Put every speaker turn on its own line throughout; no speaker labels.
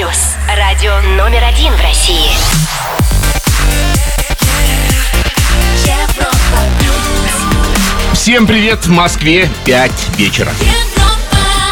плюс. Радио номер один в России.
Всем привет, в Москве 5 вечера.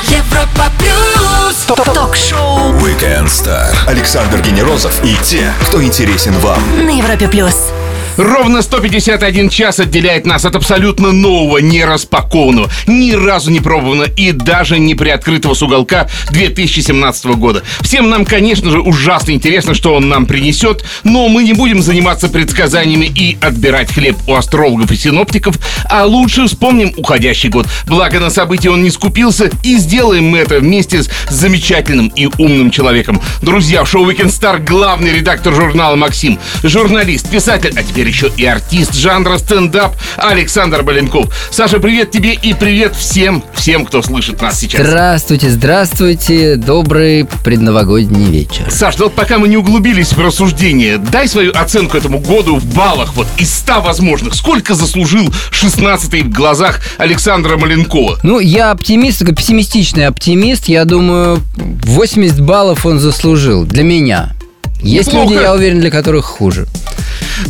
Европа плюс. Ток-шоу
Weekend Star. Александр Генерозов и те, кто интересен вам.
на Европе плюс.
Ровно 151 час отделяет нас от абсолютно нового, не распакованного, ни разу не пробованного и даже не приоткрытого с уголка 2017 года. Всем нам, конечно же, ужасно интересно, что он нам принесет, но мы не будем заниматься предсказаниями и отбирать хлеб у астрологов и синоптиков, а лучше вспомним уходящий год. Благо на события он не скупился, и сделаем мы это вместе с замечательным и умным человеком. Друзья, в шоу Weekend Star главный редактор журнала Максим, журналист, писатель, а теперь еще и артист жанра стендап Александр Маленков. Саша, привет тебе и привет всем, всем, кто слышит нас сейчас.
Здравствуйте, здравствуйте, добрый предновогодний вечер.
Саш, ну вот пока мы не углубились в рассуждение, дай свою оценку этому году в баллах, вот из 100 возможных. Сколько заслужил 16-й в глазах Александра Маленкова?
Ну, я оптимист, пессимистичный оптимист. Я думаю, 80 баллов он заслужил для меня. Есть
Неплохо.
люди, я уверен, для которых хуже.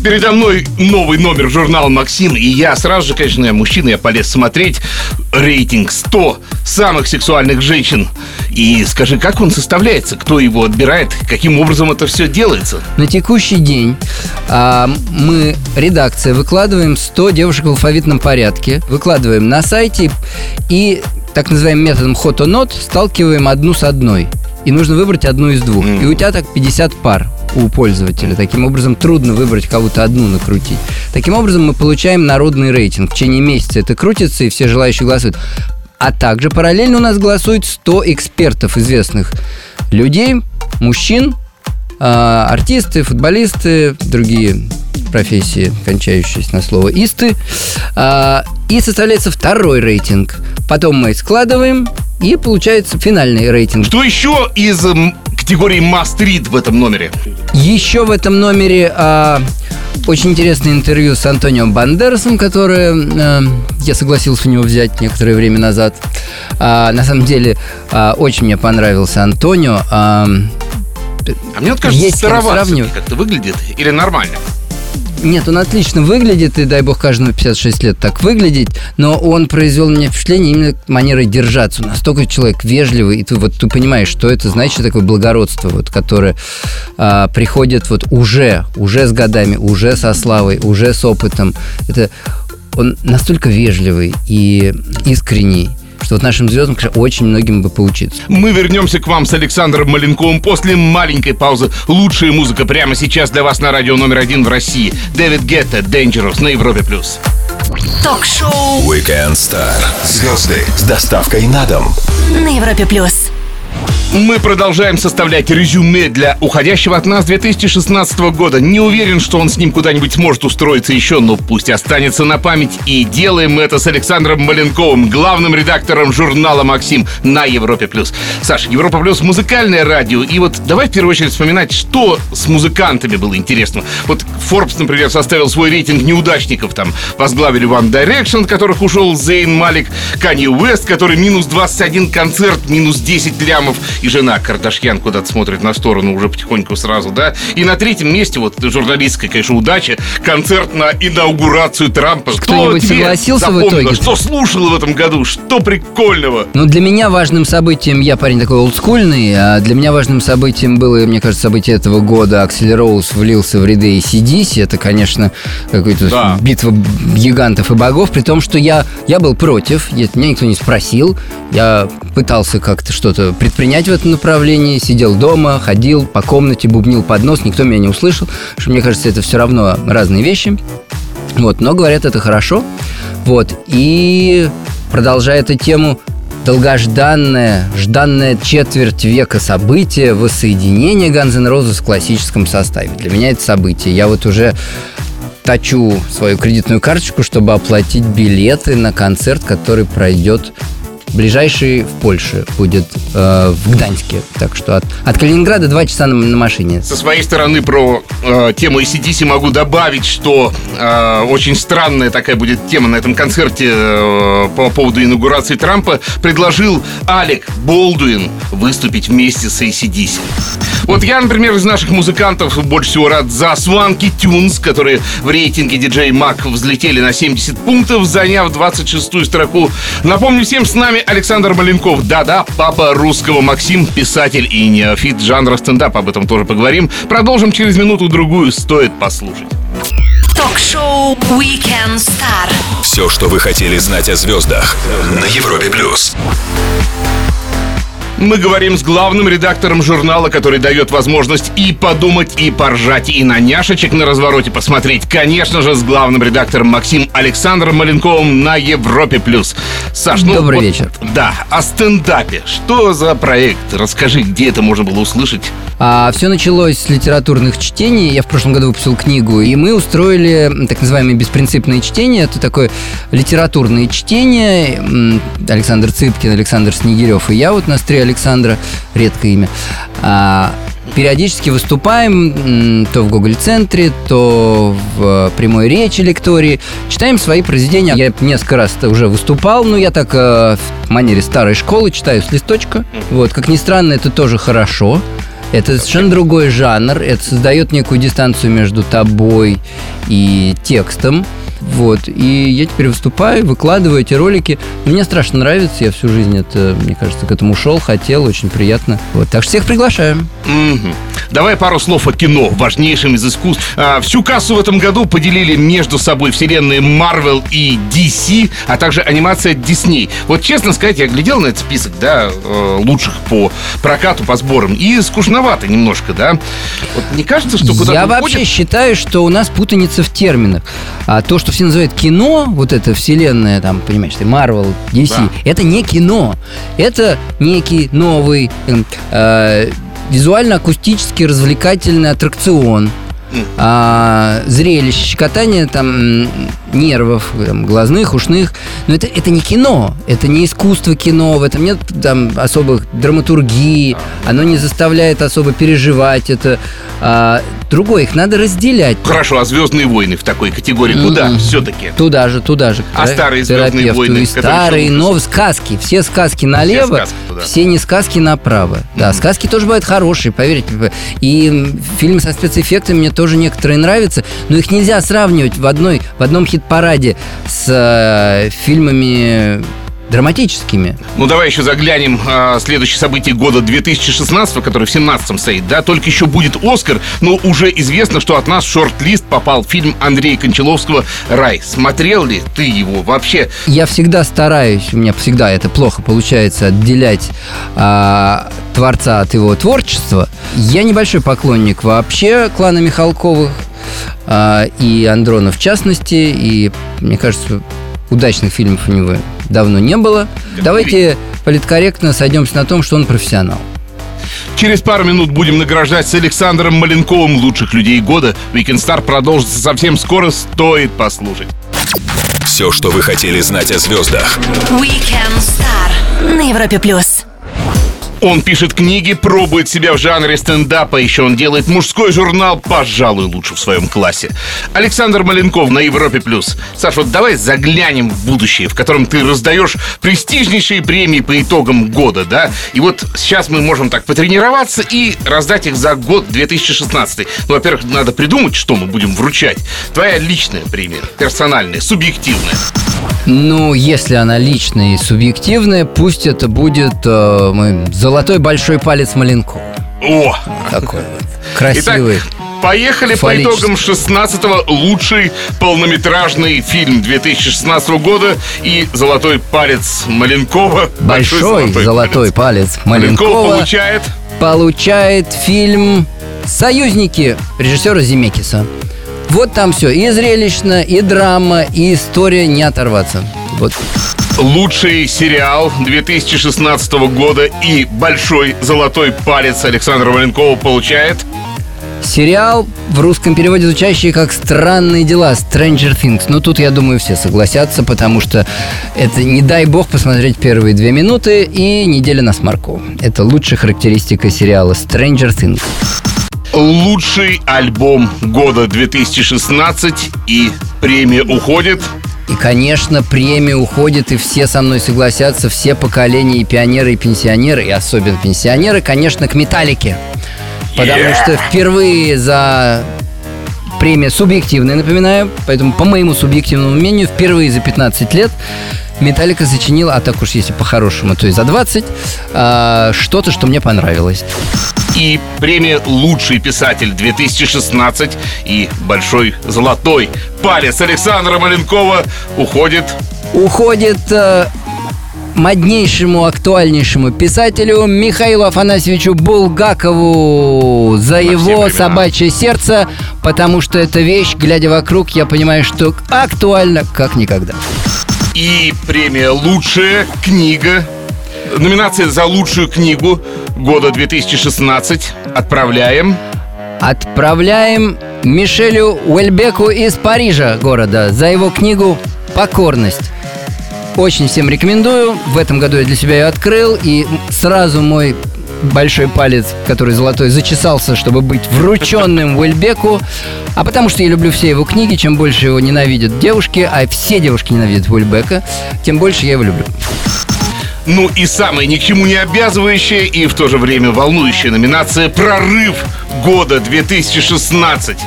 Передо мной новый номер журнала «Максим», и я сразу же, конечно, я мужчина, я полез смотреть рейтинг 100 самых сексуальных женщин. И скажи, как он составляется, кто его отбирает, каким образом это все делается?
На текущий день а, мы, редакция, выкладываем 100 девушек в алфавитном порядке, выкладываем на сайте и так называемым методом хот-о-нот сталкиваем одну с одной. И нужно выбрать одну из двух. И у тебя так 50 пар у пользователя. Таким образом, трудно выбрать кого-то одну накрутить. Таким образом, мы получаем народный рейтинг. В течение месяца это крутится, и все желающие голосуют. А также параллельно у нас голосует 100 экспертов известных людей, мужчин, а, артисты, футболисты, другие профессии, кончающиеся на слово «исты». А, И составляется второй рейтинг. Потом мы складываем, и получается финальный рейтинг.
Что еще из категории Must Read в этом номере?
Еще в этом номере а, очень интересное интервью с Антонио Бандерасом, которое а, я согласился у него взять некоторое время назад. А, на самом деле, а, очень мне понравился Антонио. А,
А мне вот кажется,
Есть с кем
староват
сравнивать.
как-то выглядит или нормально?
Нет, он отлично выглядит, и дай бог каждому 56 лет так выглядеть, но он произвел меня впечатление именно манерой держаться. Настолько человек вежливый, и ты вот ты понимаешь, что это значит такое благородство, вот, которое а, приходит вот уже, уже с годами, уже со славой, уже с опытом. Это он настолько вежливый и искренний, что вот нашим звездам, конечно, очень многим бы поучиться.
Мы вернемся к вам с Александром Маленковым после маленькой паузы. Лучшая музыка прямо сейчас для вас на радио номер один в России. Дэвид Гетта, Dangerous на Европе+. плюс.
Ток-шоу
Weekend Star. Звезды с доставкой на дом.
на Европе плюс.
Мы продолжаем составлять резюме для уходящего от нас 2016 года. Не уверен, что он с ним куда-нибудь сможет устроиться еще, но пусть останется на память. И делаем мы это с Александром Маленковым, главным редактором журнала «Максим» на Европе+. плюс. Саша, Европа Плюс музыкальное радио. И вот давай в первую очередь вспоминать, что с музыкантами было интересно. Вот Forbes, например, составил свой рейтинг неудачников. Там возглавили One Direction, от которых ушел Зейн Малик, Канье Уэст, который минус 21 концерт, минус 10 лямов. И жена Кардашьян куда-то смотрит на сторону уже потихоньку сразу, да. И на третьем месте, вот журналистская, конечно, удача, концерт на инаугурацию Трампа.
Кто-нибудь согласился в
запомнилось?
итоге?
Что слушал в этом году? Что прикольного?
Ну, для меня важным событием, я парень такой олдскульный, а для меня важным событием было, мне кажется, событие этого года. Аксель Роуз влился в ряды ACDC. Это, конечно, какая-то
Да.
битва гигантов и богов, при том, что я, я был против, меня никто не спросил. Я пытался как-то что-то предпринять в этом направлении, сидел дома, ходил по комнате, бубнил под нос, никто меня не услышал, что мне кажется, это все равно разные вещи. Вот, но говорят, это хорошо. Вот, и продолжая эту тему, долгожданное, жданное четверть века событие воссоединение Guns N' Roses в классическом составе. Для меня это событие. Я вот уже точу свою кредитную карточку, чтобы оплатить билеты на концерт, который пройдет ближайший в Польше будет э, в Гданьске. Так что от, от Калининграда два часа на, на машине.
Со своей стороны про э, тему ACDC могу добавить, что э, очень странная такая будет тема на этом концерте э, по поводу инаугурации Трампа. Предложил Алек Болдуин выступить вместе с ACDC. Вот я, например, из наших музыкантов больше всего рад за Swanky Tunes, которые в рейтинге DJ Mac взлетели на 70 пунктов, заняв 26-ю строку. Напомню всем, с нами Александр Маленков. Да-да, папа русского Максим, писатель и неофит жанра стендап. Об этом тоже поговорим. Продолжим через минуту-другую. Стоит послушать.
Ток-шоу Weekend Star.
Все, что вы хотели знать о звездах на Европе плюс.
Мы говорим с главным редактором журнала, который дает возможность и подумать, и поржать, и на няшечек на развороте посмотреть. Конечно же, с главным редактором Максим Александром Маленковым на Европе+. плюс.
Саш, ну, Добрый вот, вечер.
Да, о стендапе. Что за проект? Расскажи, где это можно было услышать?
А, все началось с литературных чтений. Я в прошлом году выпустил книгу, и мы устроили так называемые беспринципные чтения. Это такое литературное чтение. Александр Цыпкин, Александр Снегирев и я вот на стре Александра, редкое имя. А, периодически выступаем то в Гоголь-центре, то в прямой речи лектории. Читаем свои произведения. Я несколько раз уже выступал, но я так э, в манере старой школы читаю с листочка. Вот, как ни странно, это тоже хорошо. Это совершенно другой жанр. Это создает некую дистанцию между тобой и текстом. Вот. И я теперь выступаю, выкладываю эти ролики. Мне страшно нравится. Я всю жизнь это, мне кажется, к этому шел, хотел, очень приятно. Вот. Так что всех приглашаем.
Mm-hmm. Давай пару слов о кино, важнейшем из искусств. А, всю кассу в этом году поделили между собой вселенные Marvel и DC, а также анимация Disney. Вот честно сказать, я глядел на этот список, да, э, лучших по прокату, по сборам, и скучновато немножко, да. Вот не кажется, что куда-то
Я вообще считаю, что у нас путаница в терминах. А то, что все называют кино, вот эта вселенная, там, понимаешь, ты Marvel, DC, да. это не кино. Это некий новый э, визуально-акустический развлекательный аттракцион, а, зрелище, щекотание там нервов, там, глазных, ушных. Но это, это не кино, это не искусство кино, в этом нет там особых драматургии, оно не заставляет особо переживать это. А, другое, их надо разделять.
Хорошо, а Звездные войны в такой категории куда mm-hmm. все-таки?
Туда же, туда же.
А старые Звездные войны? И
старые, но сказки. Все сказки налево, все, сказки все не сказки направо. Mm-hmm. Да, сказки тоже бывают хорошие, поверьте. И фильмы со спецэффектами мне тоже некоторые нравятся, но их нельзя сравнивать в, одной, в одном хит-параде с э, фильмами драматическими.
Ну, давай еще заглянем а, следующее событие года 2016, который в 17-м стоит, да, только еще будет Оскар, но уже известно, что от нас в шорт-лист попал фильм Андрея Кончаловского «Рай». Смотрел ли ты его вообще?
Я всегда стараюсь, у меня всегда это плохо получается, отделять а, творца от его творчества. Я небольшой поклонник вообще клана Михалковых, а, и Андрона в частности, и мне кажется, удачных фильмов у него давно не было. Давайте политкорректно сойдемся на том, что он профессионал.
Через пару минут будем награждать с Александром Маленковым лучших людей года. Weekend Star продолжится совсем скоро, стоит послушать.
Все, что вы хотели знать о звездах.
Weekend Star на Европе плюс.
Он пишет книги, пробует себя в жанре стендапа, еще он делает мужской журнал, пожалуй, лучше в своем классе. Александр Маленков на Европе+. плюс. Саш, вот давай заглянем в будущее, в котором ты раздаешь престижнейшие премии по итогам года, да? И вот сейчас мы можем так потренироваться и раздать их за год 2016. Ну, во-первых, надо придумать, что мы будем вручать. Твоя личная премия, персональная, субъективная.
Ну, если она личная и субъективная, пусть это будет э, мой золотой большой палец Маленкова.
О!
Такой вот. Красивый. Итак,
Поехали по итогам 16-го лучший полнометражный фильм 2016 года и «Золотой палец Маленкова».
Большой, золотой, золотой палец, палец Маленкова.
Маленков получает...
Получает фильм «Союзники» режиссера Земекиса. Вот там все. И зрелищно, и драма, и история не оторваться. Вот.
Лучший сериал 2016 года и большой золотой палец Александра Валенкова получает
Сериал в русском переводе звучащий как «Странные дела», «Stranger Things». Ну, тут, я думаю, все согласятся, потому что это, не дай бог, посмотреть первые две минуты и неделя на смарку. Это лучшая характеристика сериала «Stranger Things»
лучший альбом года 2016 и премия уходит.
И, конечно, премия уходит, и все со мной согласятся, все поколения, и пионеры, и пенсионеры, и особенно пенсионеры, конечно, к «Металлике». Потому
Yeah.
что впервые за премия субъективная, напоминаю, поэтому по моему субъективному мнению, впервые за 15 лет Металлика сочинила, а так уж если по-хорошему, то и за 20, а, что-то, что мне понравилось.
И премия «Лучший писатель 2016» и большой золотой палец Александра Маленкова уходит
Уходит э, моднейшему, актуальнейшему писателю Михаилу Афанасьевичу Булгакову за его собачье сердце, потому что эта вещь, глядя вокруг, я понимаю, что актуальна как никогда.
И премия «Лучшая книга». Номинация за лучшую книгу года 2016 отправляем.
Отправляем Мишелю Уэльбеку из Парижа, города, за его книгу «Покорность». Очень всем рекомендую. В этом году я для себя ее открыл, и сразу мой большой палец, который золотой, зачесался, чтобы быть врученным Уэльбеку. А потому что я люблю все его книги, чем больше его ненавидят девушки, а все девушки ненавидят Уэльбека, тем больше я его люблю.
Ну и самая ни к чему не обязывающая и в то же время волнующая номинация «Прорыв года 2016».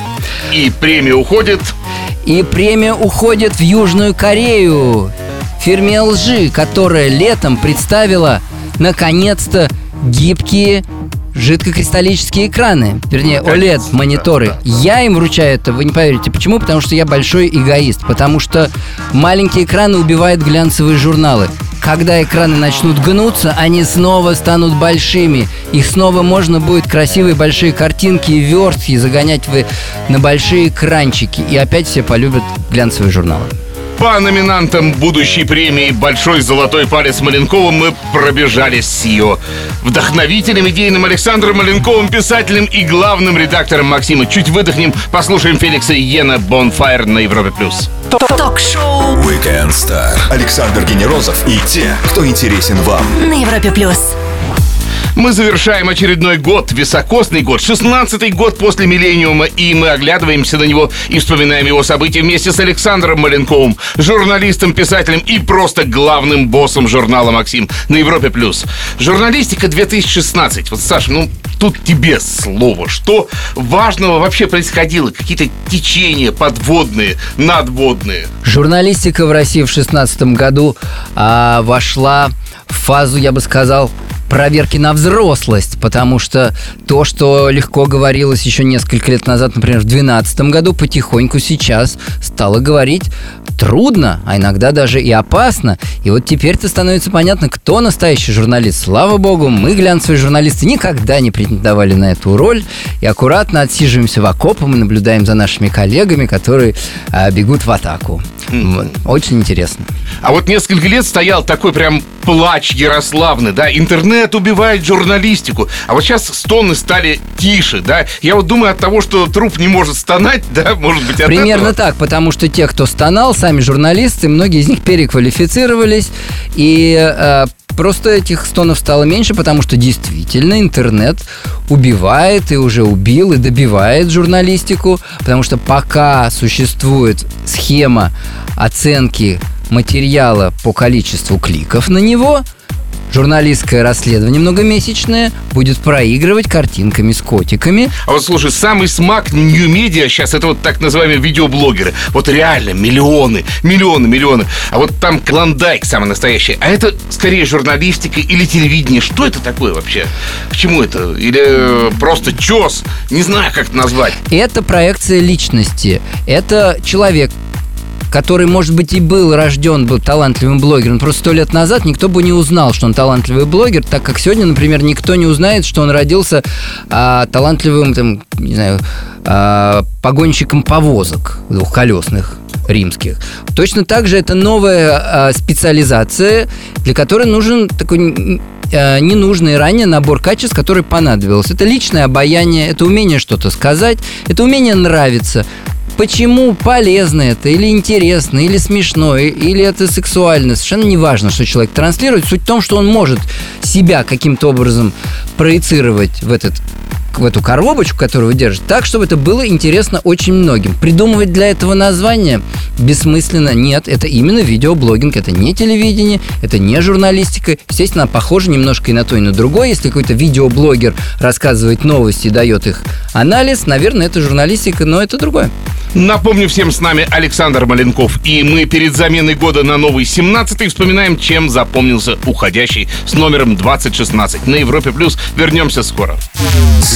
И премия уходит
И премия уходит в Южную Корею. Фирме LG, которая летом представила, наконец-то, гибкие жидкокристаллические экраны, вернее, OLED-мониторы. Я им вручаю это, вы не поверите. Почему? Потому что я большой эгоист. Потому что маленькие экраны убивают глянцевые журналы. Когда экраны начнут гнуться, они снова станут большими. Их снова можно будет красивые большие картинки и верстки загонять вы на большие экранчики. И опять все полюбят глянцевые журналы.
По номинантам будущей премии «Большой золотой палец Маленкова» мы пробежались с ее вдохновителем, идейным Александром Маленковым, писателем и главным редактором Максима. Чуть выдохнем, послушаем Феликса Йена «Бонфайр» на Европе+. плюс.
Ток-шоу
Weekend Star. Александр Генерозов и те, кто интересен вам.
на Европе плюс.
Мы завершаем очередной год, високосный год, 16-й год после миллениума, и мы оглядываемся на него и вспоминаем его события вместе с Александром Маленковым, журналистом, писателем и просто главным боссом журнала «Максим» на Европе+. плюс. Журналистика 2016. Вот, Саша, ну, тут тебе слово. Что важного вообще происходило? Какие-то течения подводные, надводные?
Журналистика в России в 2016 году а, вошла фазу, я бы сказал, проверки на взрослость, потому что то, что легко говорилось еще несколько лет назад, например, в 2012 году, потихоньку сейчас стало говорить трудно, а иногда даже и опасно. И вот теперь-то становится понятно, кто настоящий журналист. Слава богу, мы, глянцевые журналисты, никогда не претендовали на эту роль и аккуратно отсиживаемся в окопах и наблюдаем за нашими коллегами, которые а, бегут в атаку. Очень интересно.
А вот несколько лет стоял такой прям плач Ярославны, да, интернет убивает журналистику. А вот сейчас стоны стали тише, да. Я вот думаю от того, что труп не может стонать, да, может быть,
Примерно
этого.
так, потому что те, кто стонал, сами журналисты, многие из них переквалифицировались, и э, просто этих стонов стало меньше, потому что действительно интернет убивает и уже убил и добивает журналистику, потому что пока существует схема оценки материала по количеству кликов на него, журналистское расследование многомесячное будет проигрывать картинками с котиками,
А вот слушай, самый смак нью-медиа сейчас это вот так называемые видеоблогеры. Вот реально миллионы, миллионы, миллионы. А вот там клондайк самый настоящий. А это скорее журналистика или телевидение. Что это такое вообще? К чему это? Или э, просто чес? Не знаю, как это назвать.
Это проекция личности. Это человек, который, может быть, и был рожден был талантливым блогером. Просто сто лет назад никто бы не узнал, что он талантливый блогер, так как сегодня, например, никто не узнает, что он родился а, талантливым, там, не знаю, а, погонщиком повозок двухколесных римских. Точно так же это новая а, специализация, для которой нужен такой э, ненужный ранее набор качеств, который понадобился. Это личное обаяние, это умение что-то сказать, это умение нравиться. Почему полезно это, или интересно, или смешно, или это сексуально, совершенно не важно, что человек транслирует. Суть в том, что он может себя каким-то образом проецировать в этот в эту коробочку, которую вы держите, так, чтобы это было интересно очень многим. Придумывать для этого название бессмысленно. Нет, это именно видеоблогинг, это не телевидение, это не журналистика. Естественно, похоже немножко и на то, и на другое. Если какой-то видеоблогер рассказывает новости и дает их анализ, наверное, это журналистика, но это другое.
Напомню всем, с нами Александр Маленков. И мы перед заменой года на новый 17-й вспоминаем, чем запомнился уходящий с номером 2016. На Европе Плюс вернемся скоро.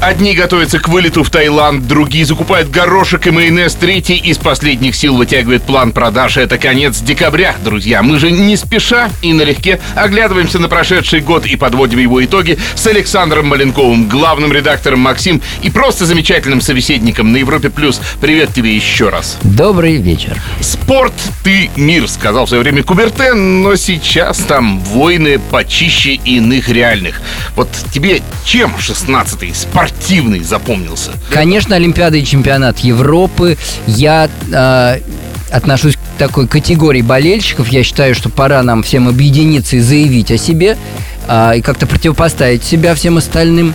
Одни готовятся к вылету в Таиланд, другие закупают горошек и майонез, третий из последних сил вытягивает план продаж. Это конец декабря, друзья. Мы же не спеша и налегке оглядываемся на прошедший год и подводим его итоги с Александром Маленковым, главным редактором Максим и просто замечательным собеседником на Европе+. плюс. Привет тебе еще раз.
Добрый вечер.
Спорт ты мир, сказал в свое время Кубертен, но сейчас там войны почище иных реальных. Вот тебе чем 16-й спортивный запомнился?
Конечно, Олимпиада и чемпионат Европы. Я э, отношусь к такой категории болельщиков. Я считаю, что пора нам всем объединиться и заявить о себе э, и как-то противопоставить себя всем остальным.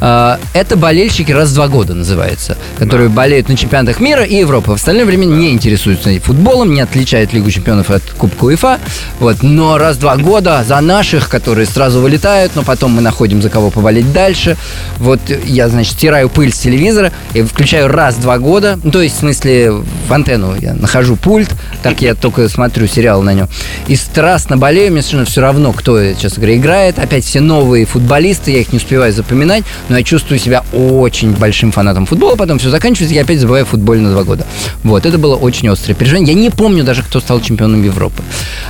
Э, это болельщики раз в два года называется, которые болеют на чемпионатах мира и Европы. В остальное время не интересуются футболом, не отличают Лигу чемпионов от Кубка УЕФА. Вот. Но раз в два года за наших, которые сразу вылетают, но потом мы находим за кого поболеть дальше. Вот я, значит, стираю пыль с телевизора и включаю раз в два года. Ну, то есть, в смысле, в антенну я нахожу пульт, так я только смотрю сериал на нем. И страстно болею, мне совершенно все равно, кто, честно говоря, играет. Опять все новые футболисты, я их не успеваю запоминать но я чувствую себя очень большим фанатом футбола, потом все заканчивается, я опять забываю футболе на два года. Вот, это было очень острое переживание. Я не помню даже, кто стал чемпионом Европы.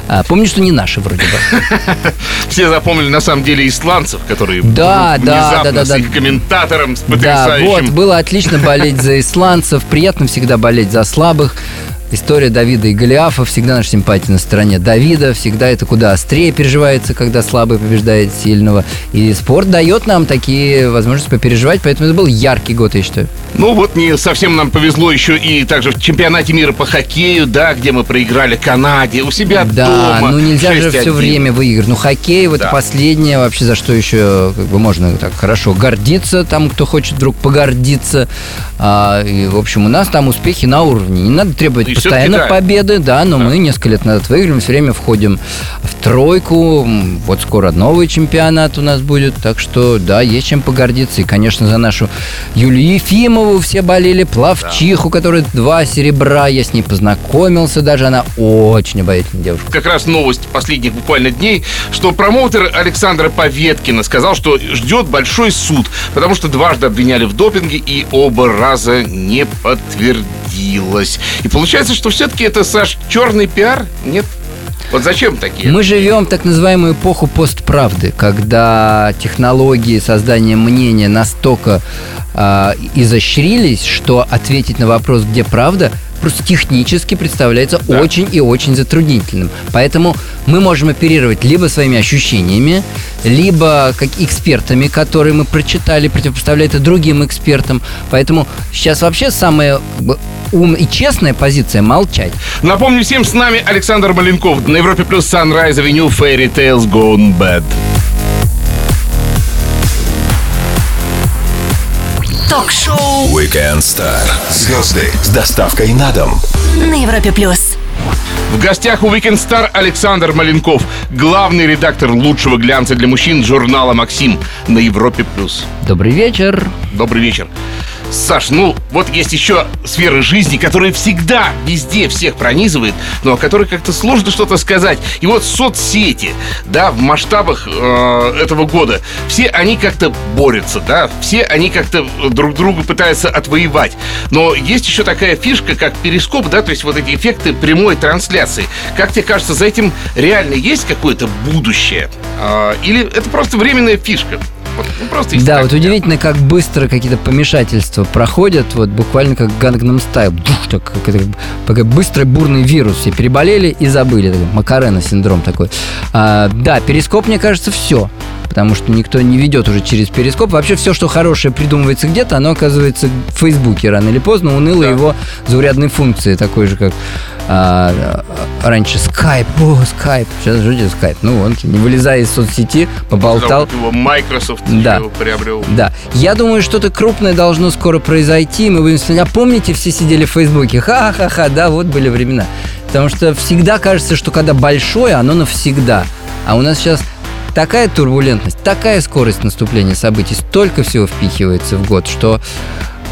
А, помню, что не наши вроде бы.
Все запомнили на самом деле исландцев, которые
да, да, да, да,
с
да.
их комментатором, с
Да,
потрясающим.
вот, было отлично болеть за исландцев, приятно всегда болеть за слабых. История Давида и Голиафа всегда наша симпатия на стороне Давида, всегда это куда острее переживается, когда слабый побеждает сильного. И спорт дает нам такие возможности попереживать, поэтому это был яркий год, я считаю.
Ну вот не совсем нам повезло еще и также в чемпионате мира по хоккею, да, где мы проиграли Канаде, у себя
Да,
дома.
ну нельзя же
6:1.
все время выигрывать. Ну, хоккей, вот
Да.
последнее вообще, за что еще как бы можно так хорошо гордиться, там, кто хочет вдруг погордиться. А, и, в общем, у нас там успехи на уровне. Не надо требовать постоянно
да.
победы, да, но мы несколько лет назад выиграли, все время входим в тройку. Вот скоро новый чемпионат у нас будет, так что, да, есть чем погордиться. И, конечно, за нашу Юлию Ефимову все болели, Плавчиху, которая два серебра, я с ней познакомился даже, она очень обаятельная девушка.
как раз новость последних буквально дней, что промоутер Александра Поветкина сказал, что ждет большой суд, потому что дважды обвиняли в допинге и оба раза не подтвердилось. И получается, что все-таки это, Саш, черный пиар? Нет? Вот зачем такие?
Мы живем в так называемую эпоху постправды, когда технологии создания мнения настолько а, изощрились, что ответить на вопрос, где правда, просто технически представляется
Да.
очень и очень затруднительным. Поэтому мы можем оперировать либо своими ощущениями, либо как экспертами, которые мы прочитали, противопоставляя это другим экспертам. Поэтому сейчас вообще бы, ум и честная позиция молчать.
Напомню всем, с нами Александр Маленков на Европе плюс Sunrise Avenue Fairy Tales Gone Bad.
Ток-шоу
Weekend Star. Звезды с доставкой на дом.
на Европе плюс.
В гостях у Weekend Star Александр Маленков, главный редактор лучшего глянца для мужчин журнала «Максим» на Европе+. плюс.
Добрый вечер.
Добрый вечер. Саш, ну вот есть еще сферы жизни, которые всегда, везде всех пронизывает, но о которой как-то сложно что-то сказать. И вот соцсети, да, в масштабах э, этого года, все они как-то борются, да, все они как-то друг друга пытаются отвоевать. Но есть еще такая фишка, как перископ, да, то есть вот эти эффекты прямой трансляции. Как тебе кажется, за этим реально есть какое-то будущее? Э, или это просто временная фишка? Вот, ну, просто если
Да, вот удивительно, как быстро какие-то помешательства проходят, вот буквально как Gangnam Style. Дух, так, как это, такой быстрый бурный вирус. Все переболели и забыли. Такой Макарена синдром такой. А, да, перископ, мне кажется, все. Потому что никто не ведет уже через перископ. Вообще все, что хорошее придумывается где-то, оно оказывается в Фейсбуке рано или поздно. Уныло
Да.
его заурядной функции, такой же, как а, раньше скайп. О, скайп. Сейчас ждите скайп. Ну, он, не вылезая из соцсети, поболтал.
Зовут его Microsoft
Да.
Его приобрел.
Да. Я думаю, что-то крупное должно скоро произойти. Мы будем смотреть. А помните, все сидели в Фейсбуке? Ха-ха-ха, да, вот были времена. Потому что всегда кажется, что когда большое, оно навсегда. А у нас сейчас такая турбулентность, такая скорость наступления событий, столько всего впихивается в год, что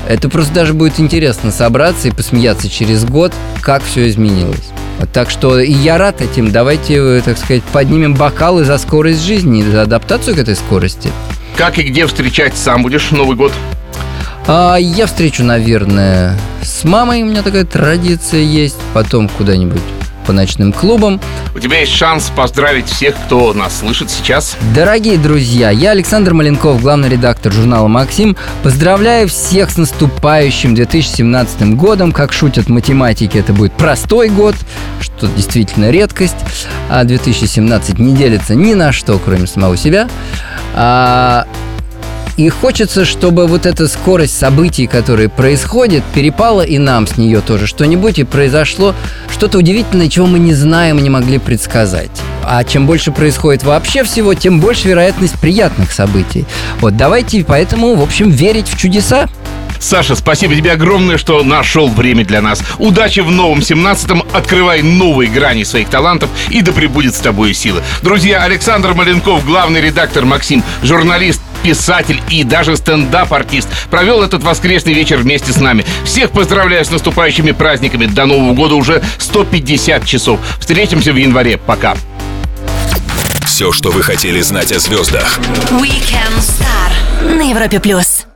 это просто даже будет интересно собраться и посмеяться через год, как все изменилось. Так что и я рад этим. Давайте, так сказать, поднимем бокалы за скорость жизни, за адаптацию к этой скорости.
Как и где встречать сам будешь Новый год?
А я встречу, наверное, с мамой. У меня такая традиция есть. Потом куда-нибудь по ночным клубам.
У тебя есть шанс поздравить всех, кто нас слышит сейчас.
Дорогие друзья, я Александр Маленков, главный редактор журнала «Максим». Поздравляю всех с наступающим 2017 годом. Как шутят математики, это будет простой год, что действительно редкость. А 2017 не делится ни на что, кроме самого себя. А, и хочется, чтобы вот эта скорость событий, которые происходят, перепала и нам с нее тоже что-нибудь, и произошло что-то удивительное, чего мы не знаем и не могли предсказать. А чем больше происходит вообще всего, тем больше вероятность приятных событий. Вот давайте поэтому, в общем, верить в чудеса.
Саша, спасибо тебе огромное, что нашел время для нас. Удачи в новом 17-м, открывай новые грани своих талантов и да пребудет с тобой сила. Друзья, Александр Маленков, главный редактор Максим, журналист, писатель и даже стендап-артист, провел этот воскресный вечер вместе с нами. Всех поздравляю с наступающими праздниками. До Нового года уже 150 часов. Встретимся в январе. Пока.
Все, что вы хотели знать о звездах.
Weekend Star на Европе плюс.